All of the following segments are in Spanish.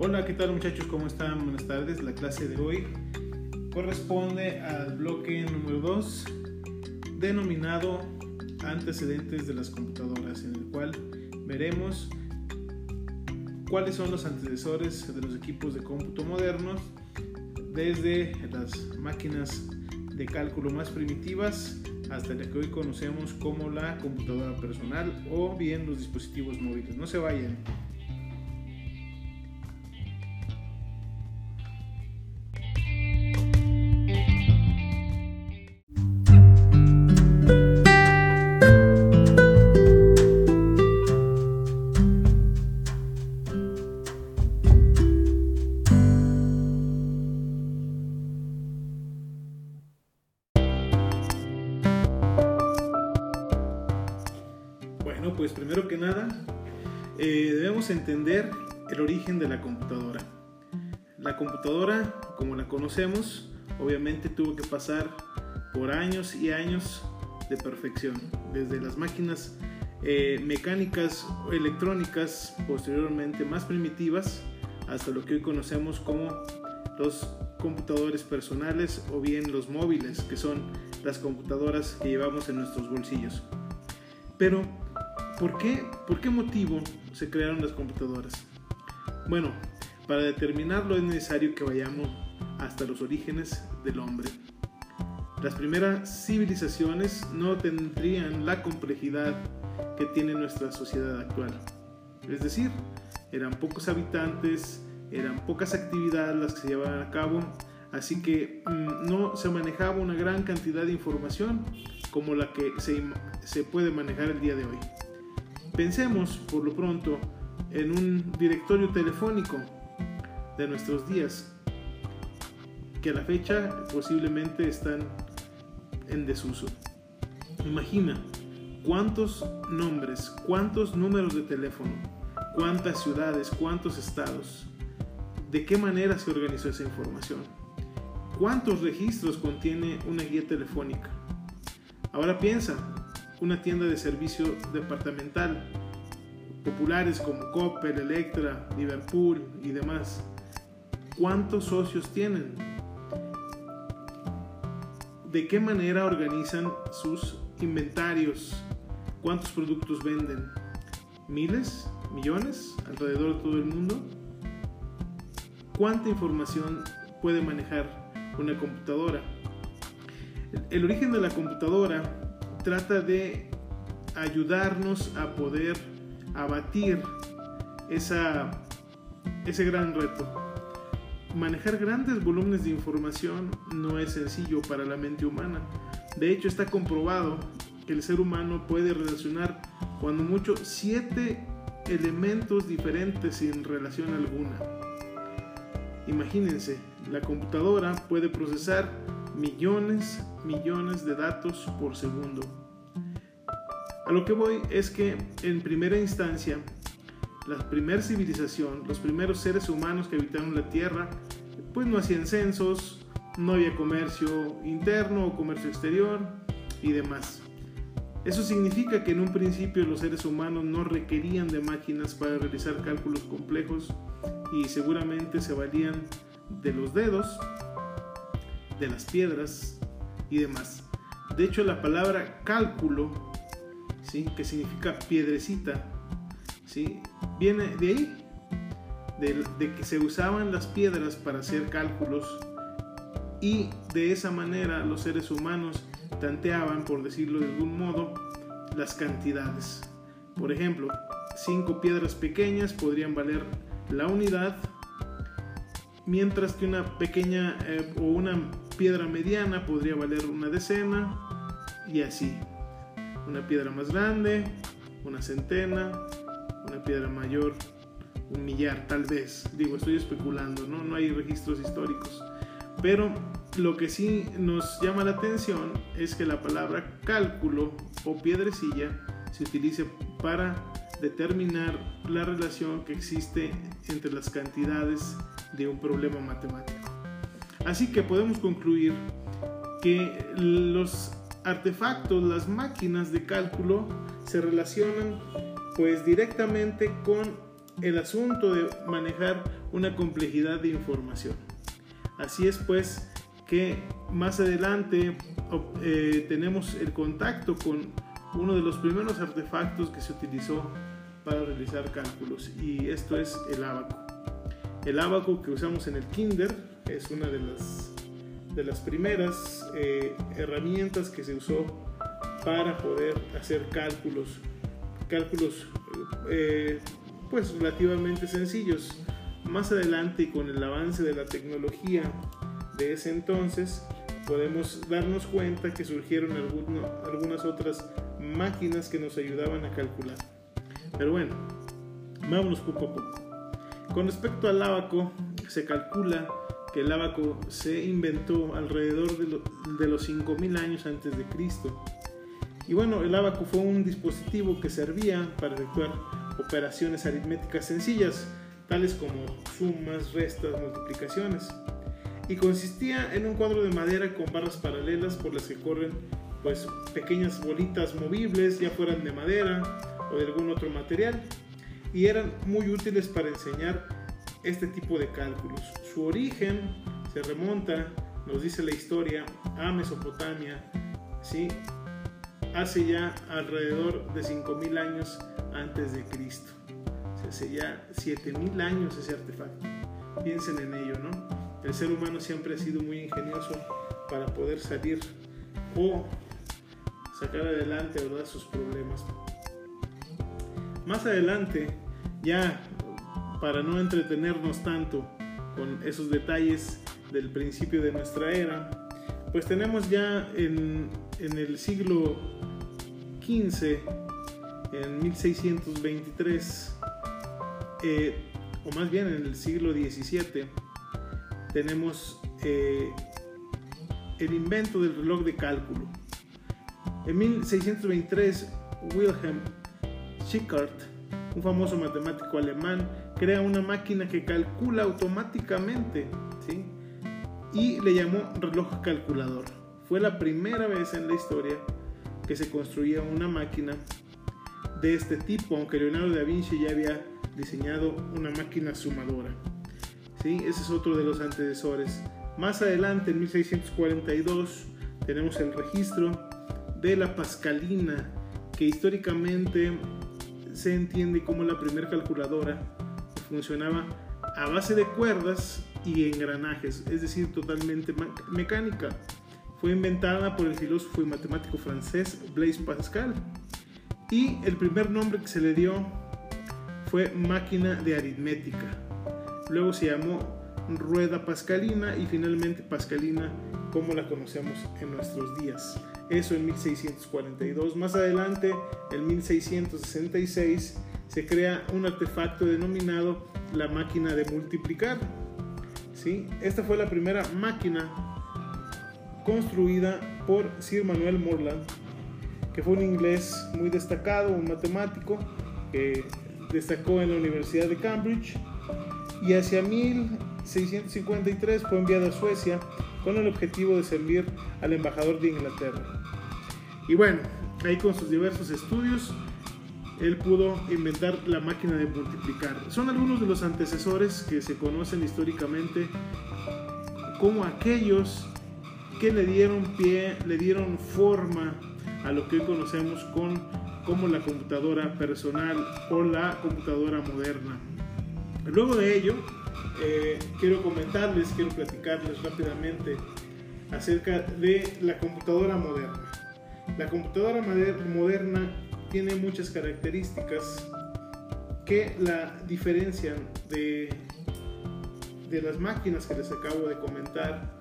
Hola, ¿qué tal muchachos? ¿Cómo están? Buenas tardes. La clase de hoy corresponde al bloque número 2 denominado antecedentes de las computadoras, en el cual veremos cuáles son los antecesores de los equipos de cómputo modernos desde las máquinas de cálculo más primitivas hasta la que hoy conocemos como la computadora personal o bien los dispositivos móviles. No se vayan. Entender el origen de la computadora. La computadora, como la conocemos, obviamente tuvo que pasar por años y años de perfección, desde las máquinas eh, mecánicas electrónicas, posteriormente más primitivas, hasta lo que hoy conocemos como los computadores personales o bien los móviles, que son las computadoras que llevamos en nuestros bolsillos. Pero ¿Por qué? ¿Por qué motivo se crearon las computadoras? Bueno, para determinarlo es necesario que vayamos hasta los orígenes del hombre. Las primeras civilizaciones no tendrían la complejidad que tiene nuestra sociedad actual. Es decir, eran pocos habitantes, eran pocas actividades las que se llevaban a cabo, así que mm, no se manejaba una gran cantidad de información como la que se, se puede manejar el día de hoy. Pensemos, por lo pronto, en un directorio telefónico de nuestros días, que a la fecha posiblemente están en desuso. Imagina cuántos nombres, cuántos números de teléfono, cuántas ciudades, cuántos estados, de qué manera se organizó esa información, cuántos registros contiene una guía telefónica. Ahora piensa, una tienda de servicio departamental, populares como Coppel, Electra, Liverpool y demás. ¿Cuántos socios tienen? ¿De qué manera organizan sus inventarios? ¿Cuántos productos venden? ¿Miles? ¿Millones? ¿Alrededor de todo el mundo? ¿Cuánta información puede manejar una computadora? El origen de la computadora trata de ayudarnos a poder abatir esa, ese gran reto. Manejar grandes volúmenes de información no es sencillo para la mente humana. De hecho, está comprobado que el ser humano puede relacionar cuando mucho siete elementos diferentes sin relación alguna. Imagínense, la computadora puede procesar millones, millones de datos por segundo. A lo que voy es que en primera instancia, la primera civilización, los primeros seres humanos que habitaron la Tierra, pues no hacían censos, no había comercio interno o comercio exterior y demás. Eso significa que en un principio los seres humanos no requerían de máquinas para realizar cálculos complejos y seguramente se valían de los dedos de las piedras y demás. De hecho, la palabra cálculo, ¿sí? que significa piedrecita, ¿sí? viene de ahí, de, que se usaban las piedras para hacer cálculos y de esa manera los seres humanos tanteaban, por decirlo de algún modo, las cantidades. Por ejemplo, cinco piedras pequeñas podrían valer la unidad, mientras que una pequeña eh, o una piedra mediana podría valer una decena y así. Una piedra más grande, una centena, una piedra mayor, un millar tal vez. Digo, estoy especulando, ¿no? No hay registros históricos. Pero lo que sí nos llama la atención es que la palabra cálculo o piedrecilla se utilice para determinar la relación que existe entre las cantidades de un problema matemático. Así que podemos concluir que los artefactos, las máquinas de cálculo se relacionan pues directamente con el asunto de manejar una complejidad de información. Así es pues que más adelante eh, tenemos el contacto con uno de los primeros artefactos que se utilizó para realizar cálculos y esto es el abaco. El abaco que usamos en el kinder es una de las, de las primeras eh, herramientas que se usó para poder hacer cálculos, cálculos eh, pues relativamente sencillos. Más adelante y con el avance de la tecnología de ese entonces, podemos darnos cuenta que surgieron algunas otras máquinas que nos ayudaban a calcular. Pero bueno, vámonos poco a poco. Con respecto al abaco, se calcula que el abaco se inventó alrededor de, de los 5.000 años antes de Cristo. Y bueno, el abaco fue un dispositivo que servía para efectuar operaciones aritméticas sencillas, tales como sumas, restas, multiplicaciones. Y consistía en un cuadro de madera con barras paralelas por las que corren pues pequeñas bolitas movibles, ya fueran de madera o de algún otro material, y eran muy útiles para enseñar este tipo de cálculos. Su origen se remonta, nos dice la historia, a Mesopotamia, ¿sí? hace ya alrededor de 5.000 años antes de Cristo. hace ya 7.000 años ese artefacto. Piensen en ello, ¿no? El ser humano siempre ha sido muy ingenioso para poder salir o sacar adelante ¿verdad? sus problemas. Más adelante, ya para no entretenernos tanto con esos detalles del principio de nuestra era, pues tenemos ya en, en el siglo XV, en 1623, eh, o más bien en el siglo XVII, tenemos eh, el invento del reloj de cálculo. En 1623, Wilhelm Schickard, un famoso matemático alemán, crea una máquina que calcula automáticamente ¿sí? y le llamó reloj calculador. Fue la primera vez en la historia que se construía una máquina de este tipo, aunque Leonardo da Vinci ya había diseñado una máquina sumadora. ¿Sí? Ese es otro de los antecesores. Más adelante, en 1642, tenemos el registro de la Pascalina, que históricamente se entiende como la primera calculadora funcionaba a base de cuerdas y engranajes, es decir, totalmente mecánica. Fue inventada por el filósofo y matemático francés Blaise Pascal y el primer nombre que se le dio fue máquina de aritmética. Luego se llamó rueda pascalina y finalmente pascalina como la conocemos en nuestros días. Eso en 1642. Más adelante, en 1666, se crea un artefacto denominado la máquina de multiplicar. ¿Sí? Esta fue la primera máquina construida por Sir Manuel Morland, que fue un inglés muy destacado, un matemático que destacó en la Universidad de Cambridge y hacia 1653 fue enviado a Suecia con el objetivo de servir al embajador de Inglaterra. Y bueno, ahí con sus diversos estudios, él pudo inventar la máquina de multiplicar. Son algunos de los antecesores que se conocen históricamente como aquellos que le dieron pie, le dieron forma a lo que hoy conocemos con como la computadora personal o la computadora moderna. Luego de ello, eh, quiero comentarles, quiero platicarles rápidamente acerca de la computadora moderna. La computadora moderna tiene muchas características que la diferencian de, de las máquinas que les acabo de comentar.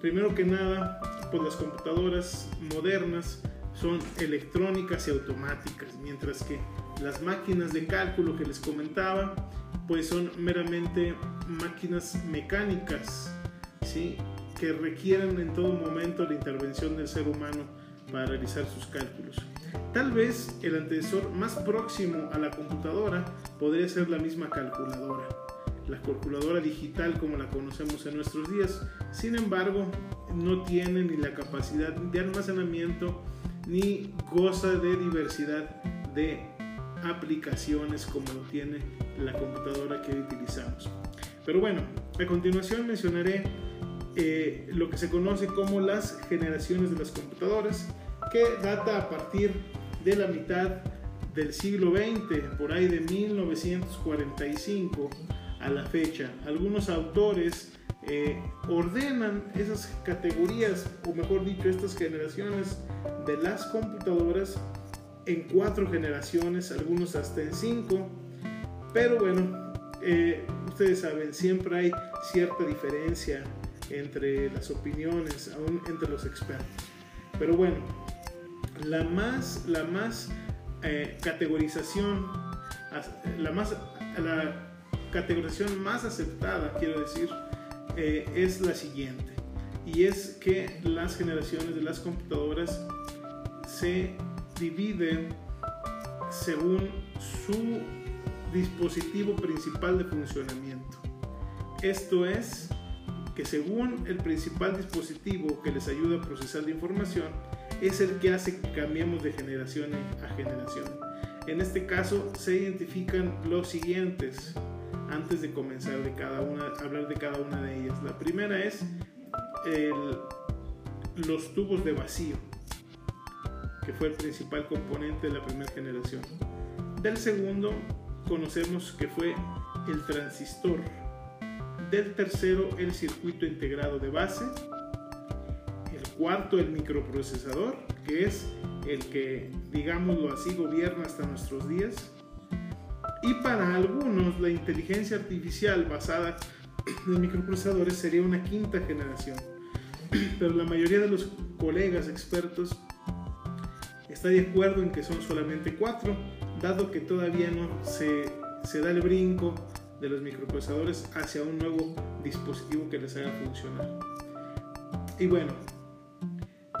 Primero que nada, pues las computadoras modernas son electrónicas y automáticas, mientras que las máquinas de cálculo que les comentaba, pues son meramente máquinas mecánicas, ¿sí? que requieren en todo momento la intervención del ser humano para realizar sus cálculos. Tal vez el antecesor más próximo a la computadora podría ser la misma calculadora, la calculadora digital como la conocemos en nuestros días. Sin embargo, no tiene ni la capacidad de almacenamiento ni goza de diversidad de aplicaciones como lo tiene la computadora que utilizamos. Pero bueno, a continuación mencionaré eh, lo que se conoce como las generaciones de las computadoras, que data a partir de la mitad del siglo XX, por ahí de 1945 a la fecha. Algunos autores eh, ordenan esas categorías, o mejor dicho, estas generaciones de las computadoras en cuatro generaciones, algunos hasta en cinco, pero bueno, eh, ustedes saben, siempre hay cierta diferencia entre las opiniones, aún entre los expertos. Pero bueno, la más, la más eh, categorización, la más, la categorización más aceptada, quiero decir, eh, es la siguiente. Y es que las generaciones de las computadoras se dividen según su dispositivo principal de funcionamiento. Esto es que según el principal dispositivo que les ayuda a procesar la información, es el que hace que cambiemos de generación a generación. En este caso se identifican los siguientes antes de comenzar de cada una, hablar de cada una de ellas. La primera es los tubos de vacío, que fue el principal componente de la primera generación. Del segundo conocemos que fue el transistor. Del tercero el circuito integrado de base. El cuarto el microprocesador, que es el que, digámoslo así, gobierna hasta nuestros días y para algunos la inteligencia artificial basada en microprocesadores sería una quinta generación. Pero la mayoría de los colegas expertos está de acuerdo en que son solamente cuatro, dado que todavía no se, se da el brinco de los microprocesadores hacia un nuevo dispositivo que les haga funcionar. Y bueno,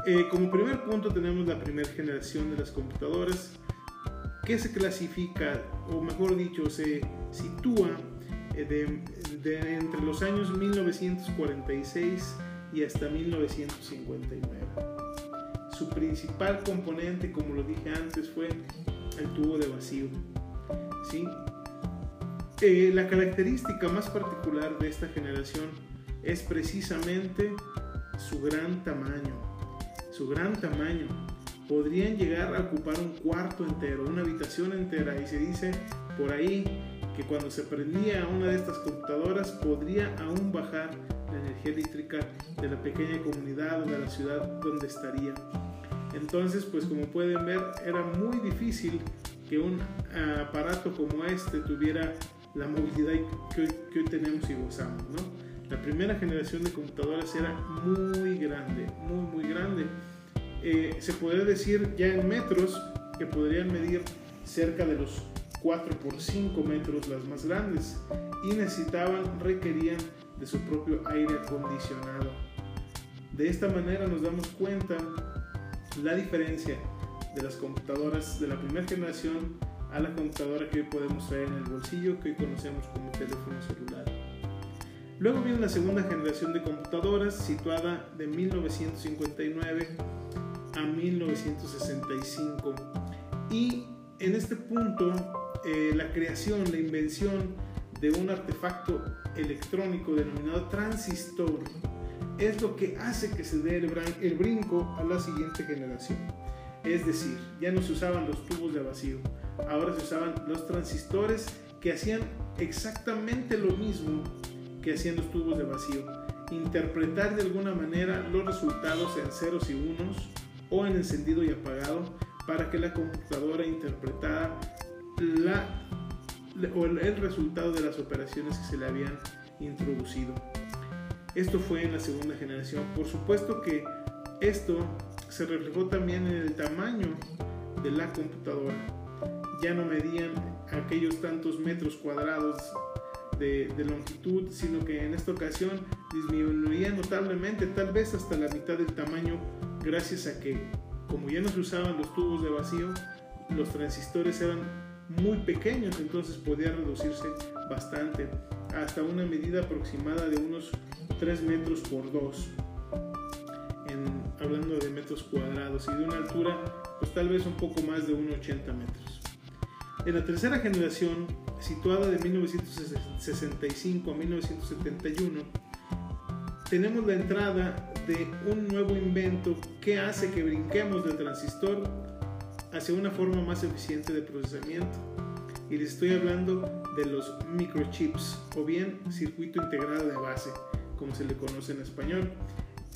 eh, como primer punto tenemos la primera generación de las computadoras que se clasifica, o mejor dicho, se sitúa eh, de, entre los años 1946 y hasta 1959. Su principal componente, como lo dije antes, fue el tubo de vacío. ¿sí? Eh, la característica más particular de esta generación es precisamente su gran tamaño. Su gran tamaño podrían llegar a ocupar un cuarto entero, una habitación entera y se dice por ahí que cuando se prendía una de estas computadoras podría aún bajar la energía eléctrica de la pequeña comunidad o de la ciudad donde estaría. Entonces, pues como pueden ver, era muy difícil que un aparato como este tuviera la movilidad que hoy, tenemos y gozamos, La primera generación de computadoras era muy grande, muy, muy grande eh, se puede decir ya en metros que podrían medir cerca de los 4 por 5 metros las más grandes y necesitaban, requerían de su propio aire acondicionado. De esta manera nos damos cuenta la diferencia de las computadoras de la primera generación a la computadora que hoy podemos traer en el bolsillo que hoy conocemos como teléfono celular. Luego viene la segunda generación de computadoras situada de 1959 a 1965. Y en este punto, eh, la creación, la invención de un artefacto electrónico denominado transistor es lo que hace que se dé el, brinco a la siguiente generación. Es decir, ya no se usaban los tubos de vacío, ahora se usaban los transistores que hacían exactamente lo mismo que hacían los tubos de vacío. Interpretar de alguna manera los resultados en ceros y unos o en encendido y apagado para que la computadora interpretara la, o el resultado de las operaciones que se le habían introducido. Esto fue en la segunda generación. Por supuesto que esto se reflejó también en el tamaño de la computadora. Ya no medían aquellos tantos metros cuadrados de, longitud, sino que en esta ocasión disminuía notablemente, tal vez hasta la mitad del tamaño gracias a que como ya no se usaban los tubos de vacío, los transistores eran muy pequeños, entonces podía reducirse bastante, hasta una medida aproximada de unos 3 metros por 2, hablando de metros cuadrados, y de una altura, pues tal vez un poco más de 1,80 metros. En la tercera generación, situada de 1965 a 1971, tenemos la entrada de un nuevo invento que hace que brinquemos del transistor hacia una forma más eficiente de procesamiento. Y les estoy hablando de los microchips o bien circuito integrado de base, como se le conoce en español,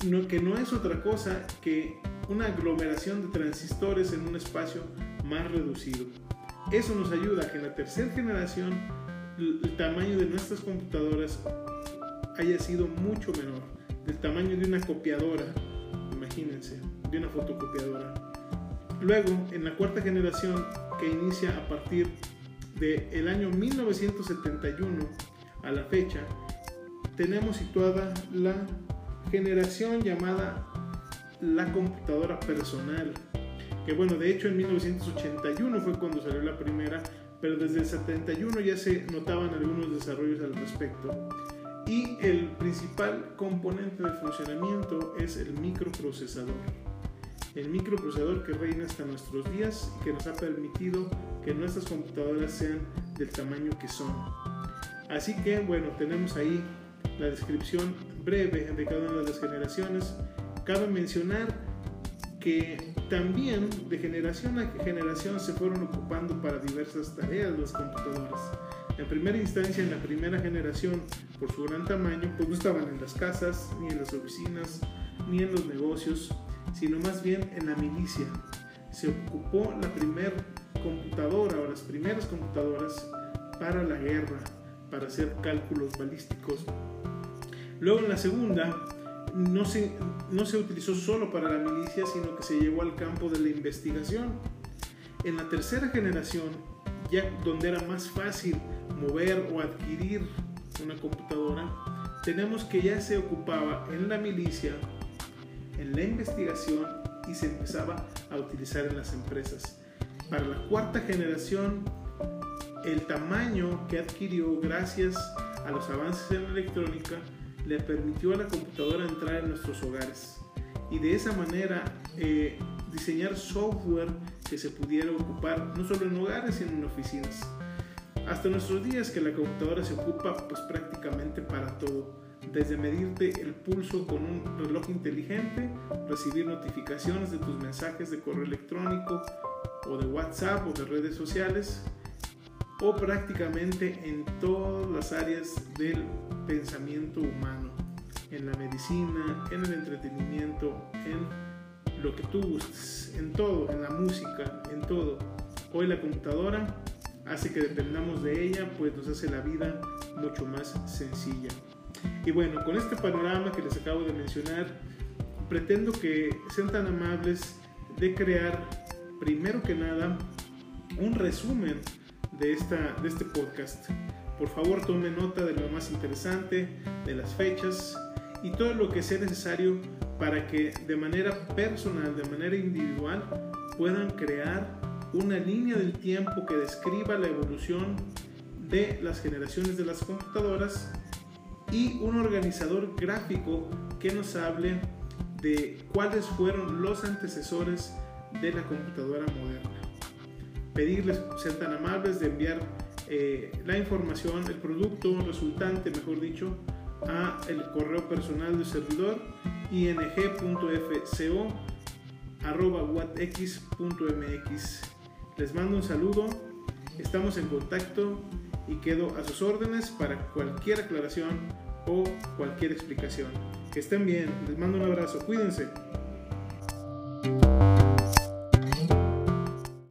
no, que no es otra cosa que una aglomeración de transistores en un espacio más reducido. Eso nos ayuda a que en la tercera generación el tamaño de nuestras computadoras haya sido mucho menor, del tamaño de una copiadora, imagínense, de una fotocopiadora. Luego, en la cuarta generación, que inicia a partir del año 1971 a la fecha, tenemos situada la generación llamada la computadora personal. Que bueno, de hecho en 1981 fue cuando salió la primera, pero desde el 71 ya se notaban algunos desarrollos al respecto. Y el principal componente de funcionamiento es el microprocesador. El microprocesador que reina hasta nuestros días y que nos ha permitido que nuestras computadoras sean del tamaño que son. Así que bueno, tenemos ahí la descripción breve de cada una de las generaciones. Cabe mencionar que también de generación a generación se fueron ocupando para diversas tareas las computadoras. En primera instancia, en la primera generación, por su gran tamaño, pues no estaban en las casas, ni en las oficinas, ni en los negocios, sino más bien en la milicia. Se ocupó la primera computadora o las primeras computadoras para la guerra, para hacer cálculos balísticos. Luego en la segunda no se, no se utilizó solo para la milicia, sino que se llevó al campo de la investigación. En la tercera generación, ya donde era más fácil mover o adquirir una computadora, tenemos que ya se ocupaba en la milicia, en la investigación y se empezaba a utilizar en las empresas. Para la cuarta generación, el tamaño que adquirió gracias a los avances en la electrónica le permitió a la computadora entrar en nuestros hogares y de esa manera eh, diseñar software que se pudiera ocupar no solo en hogares sino en oficinas. Hasta nuestros días que la computadora se ocupa pues prácticamente para todo, desde medirte el pulso con un reloj inteligente, recibir notificaciones de tus mensajes de correo electrónico, o de WhatsApp o de redes sociales o prácticamente en todas las áreas del pensamiento humano, en la medicina, en el entretenimiento, en lo que tú gustes, en todo, en la música, en todo. Hoy la computadora hace que dependamos de ella, pues nos hace la vida mucho más sencilla. Y bueno, con este panorama que les acabo de mencionar, pretendo que sean tan amables de crear primero que nada un resumen de, esta, de este podcast. Por favor, tome nota de lo más interesante, de las fechas y todo lo que sea necesario para que de manera personal, de manera individual, puedan crear una línea del tiempo que describa la evolución de las generaciones de las computadoras y un organizador gráfico que nos hable de cuáles fueron los antecesores de la computadora moderna. Pedirles ser tan amables de enviar eh, la información, el producto resultante, mejor dicho, a el correo personal del servidor ing.fco@watx.mx. Les mando un saludo, estamos en contacto y quedo a sus órdenes para cualquier aclaración o cualquier explicación. Que estén bien, les mando un abrazo, cuídense.